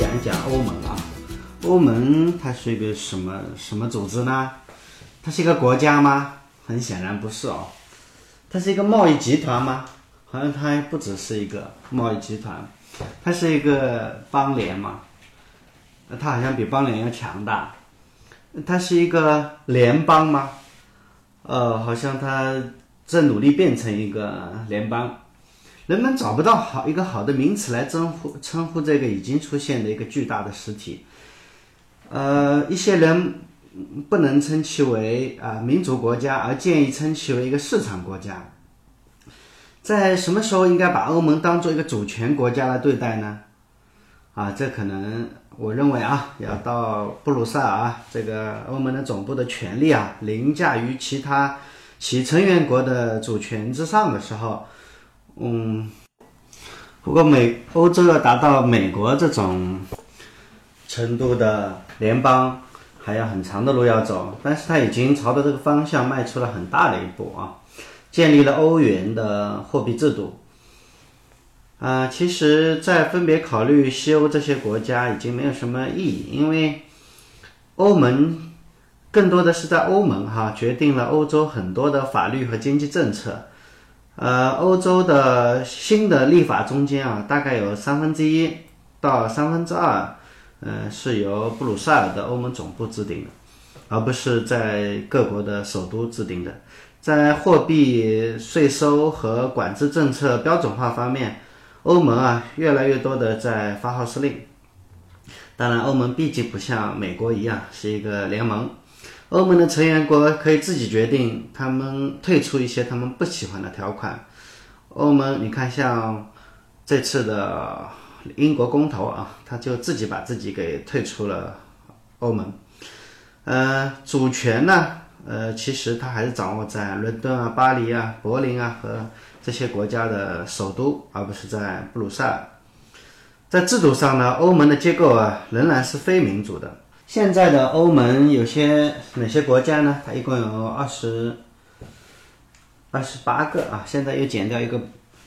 讲一讲欧盟啊。欧盟它是一个什么什么组织呢？它是一个国家吗？很显然不是哦。它是一个贸易集团吗？好像它不只是一个贸易集团，它是一个邦联嘛。它好像比邦联要强大。它是一个联邦吗？呃，好像它正努力变成一个联邦。人们找不到好一个好的名词来称呼称呼这个已经出现的一个巨大的实体。呃，一些人不能称其为啊民主国家，而建议称其为一个市场国家。在什么时候应该把欧盟当做一个主权国家来对待呢？啊，这可能我认为啊，要到布鲁塞尔这个欧盟的总部的权力啊凌驾于其他其成员国的主权之上的时候，嗯，不过美欧洲要达到美国这种程度的。联邦还有很长的路要走，但是它已经朝着这个方向迈出了很大的一步啊！建立了欧元的货币制度。啊，其实，在分别考虑西欧这些国家已经没有什么意义，因为欧盟更多的是在欧盟哈决定了欧洲很多的法律和经济政策。呃，欧洲的新的立法中间啊，大概有三分之一到三分之二。嗯，是由布鲁塞尔的欧盟总部制定的，而不是在各国的首都制定的。在货币、税收和管制政策标准化方面，欧盟啊越来越多的在发号施令。当然，欧盟毕竟不像美国一样是一个联盟，欧盟的成员国可以自己决定他们退出一些他们不喜欢的条款。欧盟，你看，像这次的。英国公投啊，他就自己把自己给退出了欧盟。呃，主权呢，呃，其实它还是掌握在伦敦啊、巴黎啊、柏林啊和这些国家的首都，而不是在布鲁塞尔。在制度上呢，欧盟的结构啊仍然是非民主的。现在的欧盟有些哪些国家呢？它一共有二十二十八个啊，现在又减掉一个，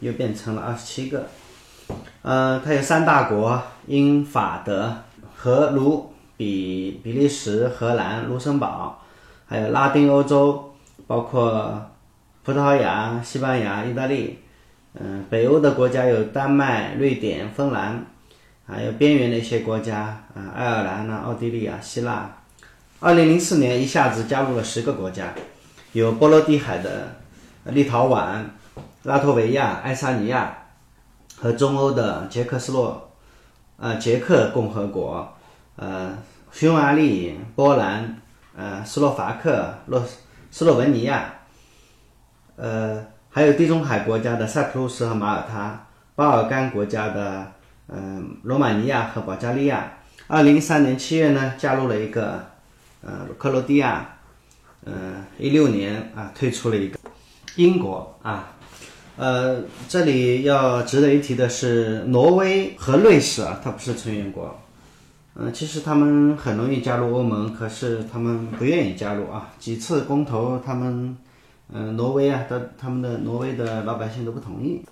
又变成了二十七个。呃，它有三大国：英、法、德和卢、比、比利时、荷兰、卢森堡，还有拉丁欧洲，包括葡萄牙、西班牙、意大利。嗯，北欧的国家有丹麦、瑞典、芬兰，还有边缘的一些国家，啊，爱尔兰呢、奥地利啊、希腊。二零零四年一下子加入了十个国家，有波罗的海的立陶宛、拉脱维亚、爱沙尼亚。和中欧的捷克斯洛，呃，捷克共和国，呃，匈牙利、波兰，呃，斯洛伐克、洛斯洛文尼亚，呃，还有地中海国家的塞浦路斯和马耳他，巴尔干国家的，嗯，罗马尼亚和保加利亚。二零一三年七月呢，加入了一个，呃，克罗地亚，嗯，一六年啊，退出了一个英国啊。呃，这里要值得一提的是，挪威和瑞士啊，它不是成员国。嗯，其实他们很容易加入欧盟，可是他们不愿意加入啊。几次公投，他们，嗯，挪威啊的他们的挪威的老百姓都不同意。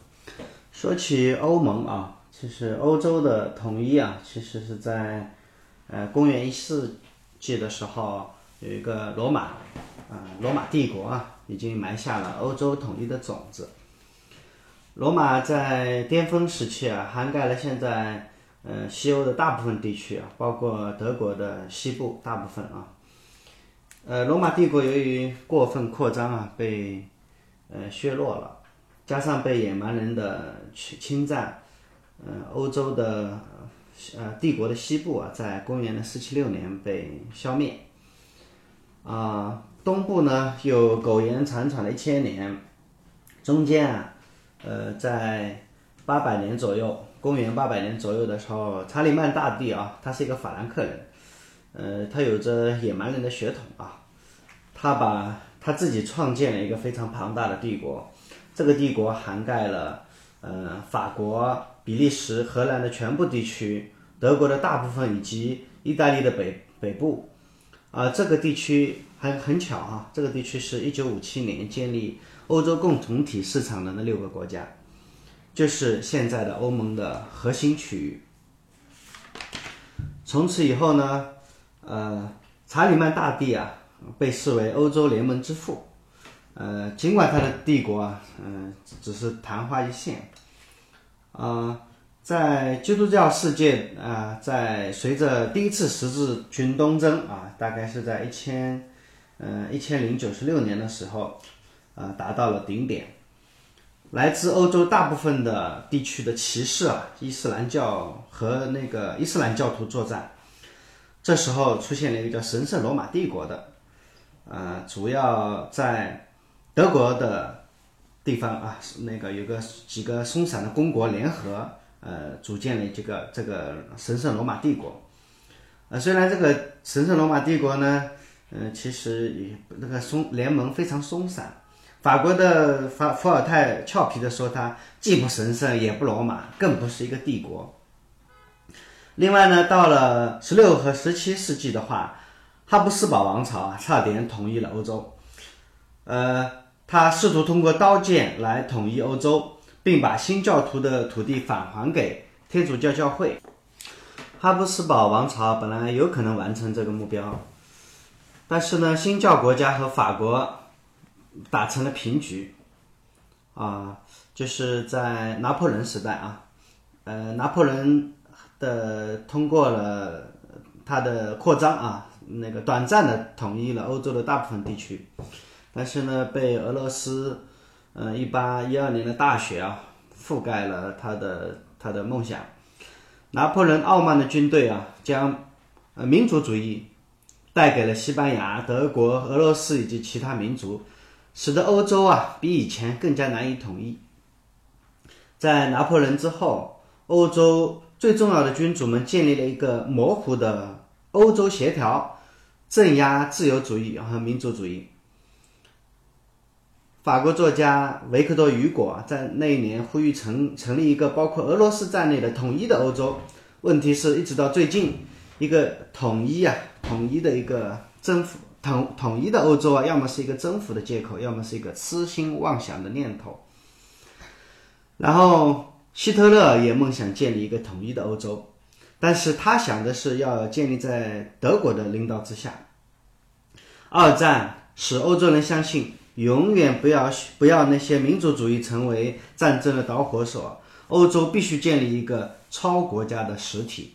说起欧盟啊，其实欧洲的统一啊，其实是在，呃，公元一世纪的时候，有一个罗马，啊，罗马帝国啊，已经埋下了欧洲统一的种子。罗马在巅峰时期啊，涵盖了现在呃西欧的大部分地区啊，包括德国的西部大部分啊。呃，罗马帝国由于过分扩张啊，被呃削弱了，加上被野蛮人的侵侵占，呃，欧洲的呃帝国的西部啊，在公元的四七六年被消灭。啊，东部呢又苟延残喘了一千年，中间啊。呃，在八百年左右，公元八百年左右的时候，查理曼大帝啊，他是一个法兰克人，呃，他有着野蛮人的血统啊，他把他自己创建了一个非常庞大的帝国，这个帝国涵盖了呃法国、比利时、荷兰的全部地区，德国的大部分以及意大利的北北部，啊，这个地区很很巧啊，这个地区是一九五七年建立。欧洲共同体市场的那六个国家，就是现在的欧盟的核心区域。从此以后呢，呃，查理曼大帝啊，被视为欧洲联盟之父。呃，尽管他的帝国啊，嗯，只是昙花一现，啊，在基督教世界啊，在随着第一次十字军东征啊，大概是在一千，呃，一千零九十六年的时候，啊，达到了顶点。来自欧洲大部分的地区的骑士啊，伊斯兰教和那个伊斯兰教徒作战，这时候出现了一个叫神圣罗马帝国的，呃，主要在。德国的地方啊，那个有个几个松散的公国联合，呃，组建了这个这个神圣罗马帝国。呃，虽然这个神圣罗马帝国呢，嗯，其实也那个松联盟非常松散。法国的法伏尔泰俏皮的说，它既不神圣，也不罗马，更不是一个帝国。另外呢，到了十六和十七世纪的话，哈布斯堡王朝啊，差点统一了欧洲，呃。他试图通过刀剑来统一欧洲，并把新教徒的土地返还给天主教教会。哈布斯堡王朝本来有可能完成这个目标，但是呢，新教国家和法国打成了平局。啊，就是在拿破仑时代啊，呃，拿破仑的通过了他的扩张啊，那个短暂的统一了欧洲的大部分地区。但是呢，被俄罗斯，嗯，一八一二年的大雪啊，覆盖了他的他的梦想。拿破仑傲慢的军队啊，将呃民族主义带给了西班牙、德国、俄罗斯以及其他民族，使得欧洲啊比以前更加难以统一。在拿破仑之后，欧洲最重要的君主们建立了一个模糊的欧洲协调，镇压自由主义和民族主义。法国作家维克多·雨果在那一年呼吁成成立一个包括俄罗斯在内的统一的欧洲。问题是一直到最近，一个统一啊，统一的一个征服统统一的欧洲啊，要么是一个征服的借口，要么是一个痴心妄想的念头。然后希特勒也梦想建立一个统一的欧洲，但是他想的是要建立在德国的领导之下。二战使欧洲人相信。永远不要不要那些民族主义成为战争的导火索。欧洲必须建立一个超国家的实体。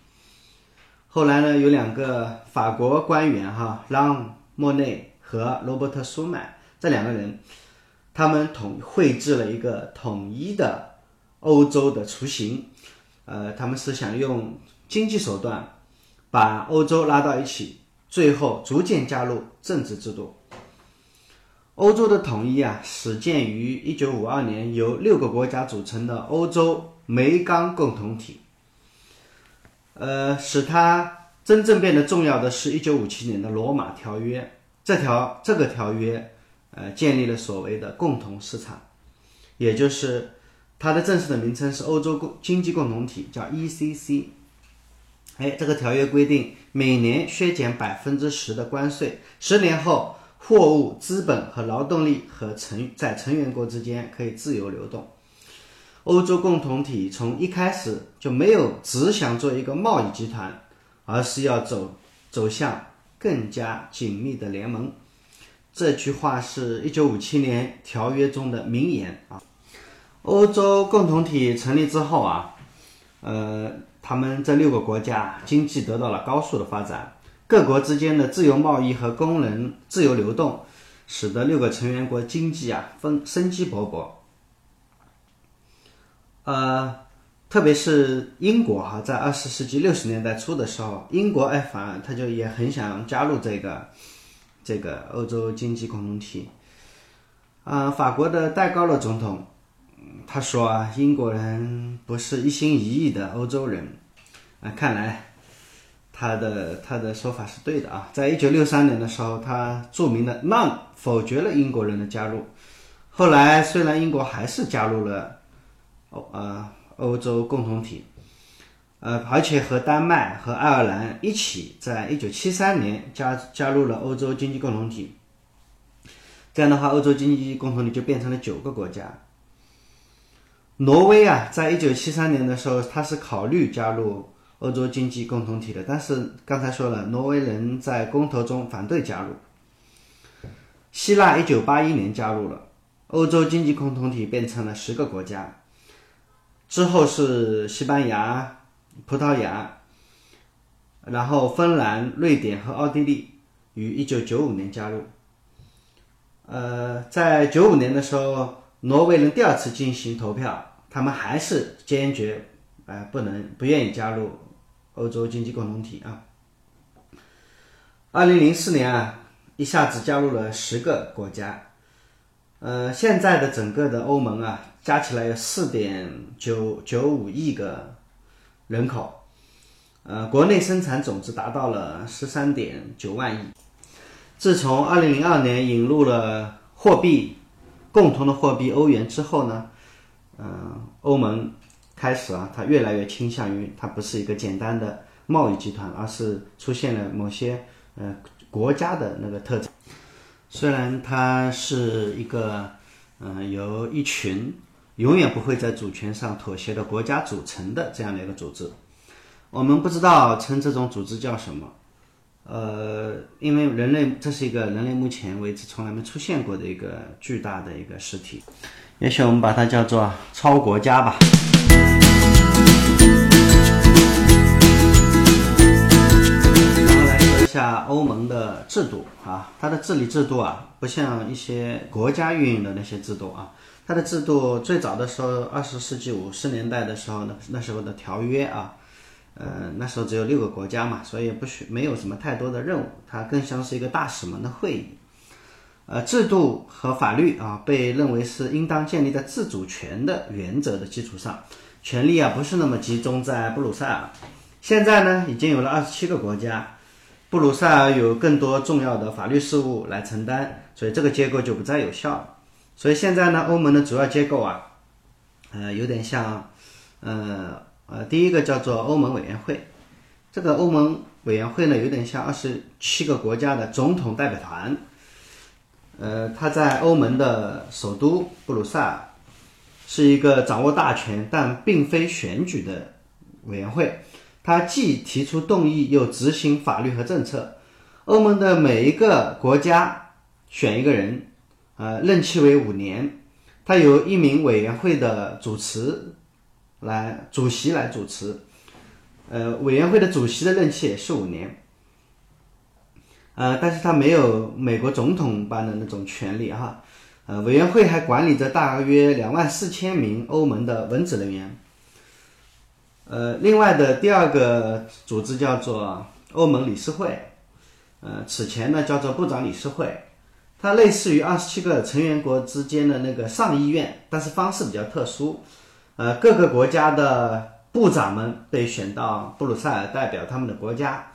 后来呢，有两个法国官员哈，让莫内和罗伯特舒曼这两个人，他们统绘制了一个统一的欧洲的雏形。呃，他们是想用经济手段把欧洲拉到一起，最后逐渐加入政治制度。欧洲的统一啊，始建于一九五二年，由六个国家组成的欧洲煤钢共同体。呃，使它真正变得重要的是一九五七年的罗马条约。这条这个条约，呃，建立了所谓的共同市场，也就是它的正式的名称是欧洲共经济共同体，叫 ECC。哎，这个条约规定每年削减百分之十的关税，十年后。货物、资本和劳动力和成在成员国之间可以自由流动。欧洲共同体从一开始就没有只想做一个贸易集团，而是要走走向更加紧密的联盟。这句话是一九五七年条约中的名言啊。欧洲共同体成立之后啊，呃，他们这六个国家经济得到了高速的发展。各国之间的自由贸易和工人自由流动，使得六个成员国经济啊丰生机勃勃。呃，特别是英国哈，在二十世纪六十年代初的时候，英国哎反而他就也很想加入这个这个欧洲经济共同体。啊，法国的戴高乐总统他说啊，英国人不是一心一意的欧洲人啊，看来。他的他的说法是对的啊，在一九六三年的时候，他著名的让否决了英国人的加入。后来虽然英国还是加入了欧呃欧洲共同体，呃，而且和丹麦和爱尔兰一起，在一九七三年加加入了欧洲经济共同体。这样的话，欧洲经济共同体就变成了九个国家。挪威啊，在一九七三年的时候，他是考虑加入。欧洲经济共同体的。但是刚才说了，挪威人在公投中反对加入。希腊一九八一年加入了欧洲经济共同体，变成了十个国家。之后是西班牙、葡萄牙，然后芬兰、瑞典和奥地利于一九九五年加入。呃，在九五年的时候，挪威人第二次进行投票，他们还是坚决，呃，不能不愿意加入欧洲经济共同体啊。二零零四年啊，一下子加入了十个国家，呃，现在的整个的欧盟啊，加起来有四点九九五亿个人口，呃，国内生产总值达到了十三点九万亿。自从二零零二年引入了货币共同的货币欧元之后呢，嗯，欧盟开始啊，它越来越倾向于它不是一个简单的贸易集团，而是出现了某些呃国家的那个特征。虽然它是一个嗯由一群永远不会在主权上妥协的国家组成的这样的一个组织，我们不知道称这种组织叫什么。呃，因为人类这是一个人类目前为止从来没出现过的一个巨大的一个实体，也许我们把它叫做超国家吧。下欧盟的制度啊，它的治理制度啊，不像一些国家运营的那些制度啊，它的制度最早的时候，二十世纪五十年代的时候呢，那时候的条约啊。呃，那时候只有六个国家嘛，所以不需没有什么太多的任务，它更像是一个大使们的会议。呃，制度和法律啊，被认为是应当建立在自主权的原则的基础上，权力啊不是那么集中在布鲁塞尔。现在呢，已经有了二十七个国家，布鲁塞尔有更多重要的法律事务来承担，所以这个结构就不再有效了。所以现在呢，欧盟的主要结构啊，呃，有点像，呃。呃，第一个叫做欧盟委员会，这个欧盟委员会呢，有点像二十七个国家的总统代表团。呃，它在欧盟的首都布鲁塞尔，是一个掌握大权但并非选举的委员会。它既提出动议，又执行法律和政策。欧盟的每一个国家选一个人，呃，任期为五年。它由一名委员会的主持。来主席来主持，呃，委员会的主席的任期也是五年，呃，但是他没有美国总统般的那种权利哈，呃，委员会还管理着大约两万四千名欧盟的文职人员，呃，另外的第二个组织叫做欧盟理事会，呃，此前呢叫做部长理事会，它类似于二十七个成员国之间的那个上议院，但是方式比较特殊。呃，各个国家的部长们被选到布鲁塞尔代表他们的国家。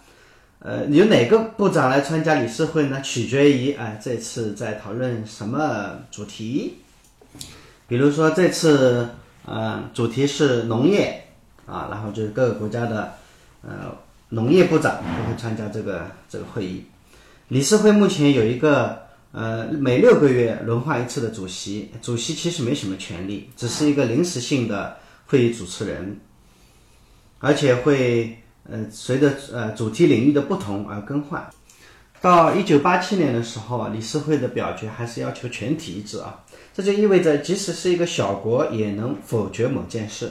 呃，由哪个部长来参加理事会呢？取决于哎，这次在讨论什么主题。比如说这次，呃，主题是农业啊，然后就是各个国家的呃农业部长都会参加这个这个会议。理事会目前有一个。呃，每六个月轮换一次的主席，主席其实没什么权利，只是一个临时性的会议主持人，而且会呃随着呃主题领域的不同而更换。到一九八七年的时候，理事会的表决还是要求全体一致啊，这就意味着即使是一个小国也能否决某件事。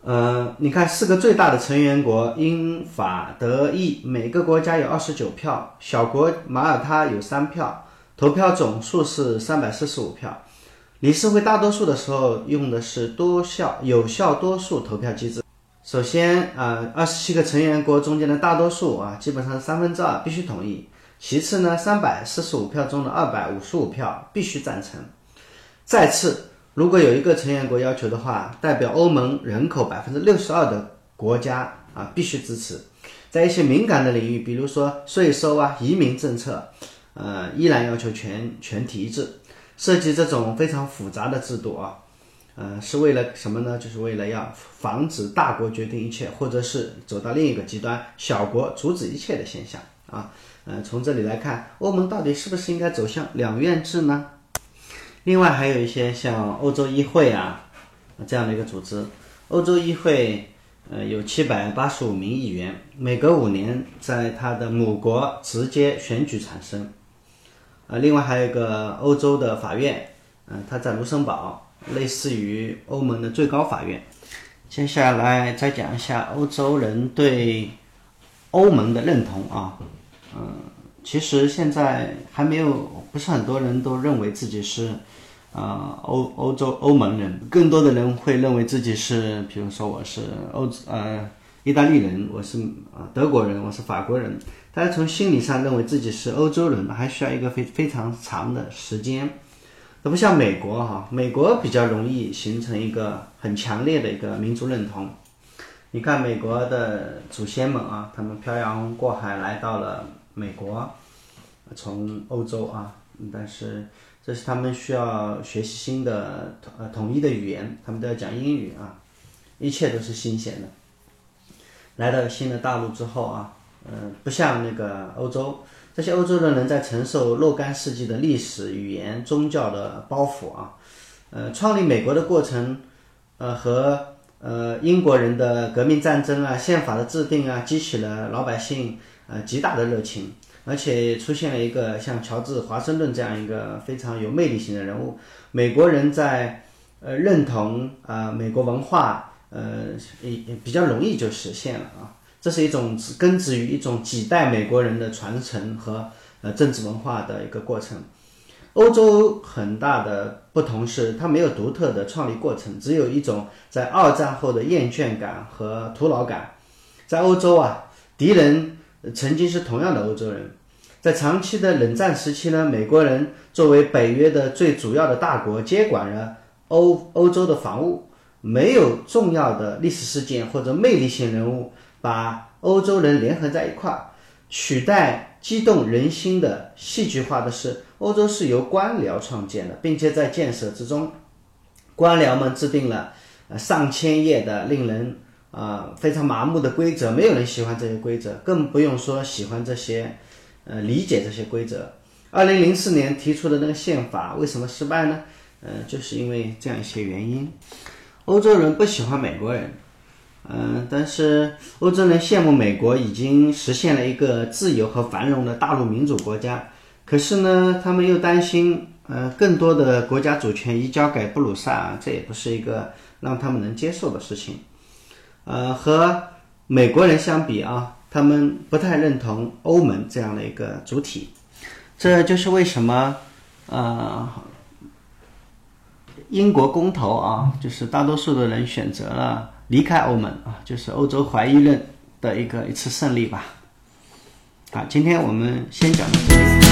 呃，你看，四个最大的成员国英法德意，每个国家有二十九票；小国马耳他有三票，投票总数是三百四十五票。理事会大多数的时候用的是多效有效多数投票机制。首先啊，二十七个成员国中间的大多数啊，基本上是三分之二必须同意。其次呢，三百四十五票中的二百五十五票必须赞成。再次。如果有一个成员国要求的话，代表欧盟人口百分之六十二的国家啊必须支持。在一些敏感的领域，比如说税收啊、移民政策，呃，依然要求全全体一致。设计这种非常复杂的制度啊，呃，是为了什么呢？就是为了要防止大国决定一切，或者是走到另一个极端，小国阻止一切的现象啊。呃，从这里来看，欧盟到底是不是应该走向两院制呢？另外还有一些像欧洲议会啊这样的一个组织，欧洲议会呃，有七百八十五名议员，每隔五年在他的母国直接选举产生。呃，另外还有一个欧洲的法院，嗯，它在卢森堡，类似于欧盟的最高法院。接下来再讲一下欧洲人对欧盟的认同啊，嗯，其实现在还没有，不是很多人都认为自己是。啊，欧欧洲欧盟人，更多的人会认为自己是，比如说我是欧呃意大利人，我是啊德国人，我是法国人。但是从心理上认为自己是欧洲人，还需要一个非非常长的时间。那不像美国哈，美国比较容易形成一个很强烈的一个民族认同。你看美国的祖先们啊，他们漂洋过海来到了美国，从欧洲啊，但是。这是他们需要学习新的统呃统一的语言，他们都要讲英语啊，一切都是新鲜的。来到新的大陆之后啊，嗯，不像那个欧洲，这些欧洲的人在承受若干世纪的历史、语言、宗教的包袱啊，呃，创立美国的过程，呃，和呃英国人的革命战争啊、宪法的制定啊，激起了老百姓呃极大的热情。而且出现了一个像乔治华盛顿这样一个非常有魅力型的人物，美国人在呃认同啊美国文化呃也也比较容易就实现了啊，这是一种根植于一种几代美国人的传承和呃政治文化的一个过程。欧洲很大的不同是它没有独特的创立过程，只有一种在二战后的厌倦感和徒劳感。在欧洲啊，敌人曾经是同样的欧洲人。在长期的冷战时期呢，美国人作为北约的最主要的大国，接管了欧欧洲的防务。没有重要的历史事件或者魅力性人物把欧洲人联合在一块儿，取代激动人心的戏剧化的是，欧洲是由官僚创建的，并且在建设之中，官僚们制定了上千页的令人啊非常麻木的规则，没有人喜欢这些规则，更不用说喜欢这些。呃，理解这些规则。二零零四年提出的那个宪法为什么失败呢？呃，就是因为这样一些原因。欧洲人不喜欢美国人，嗯，但是欧洲人羡慕美国已经实现了一个自由和繁荣的大陆民主国家。可是呢，他们又担心，呃，更多的国家主权移交给布鲁塞尔，这也不是一个让他们能接受的事情。呃，和美国人相比啊。他们不太认同欧盟这样的一个主体，这就是为什么，呃，英国公投啊，就是大多数的人选择了离开欧盟啊，就是欧洲怀疑论的一个一次胜利吧。好，今天我们先讲到这里。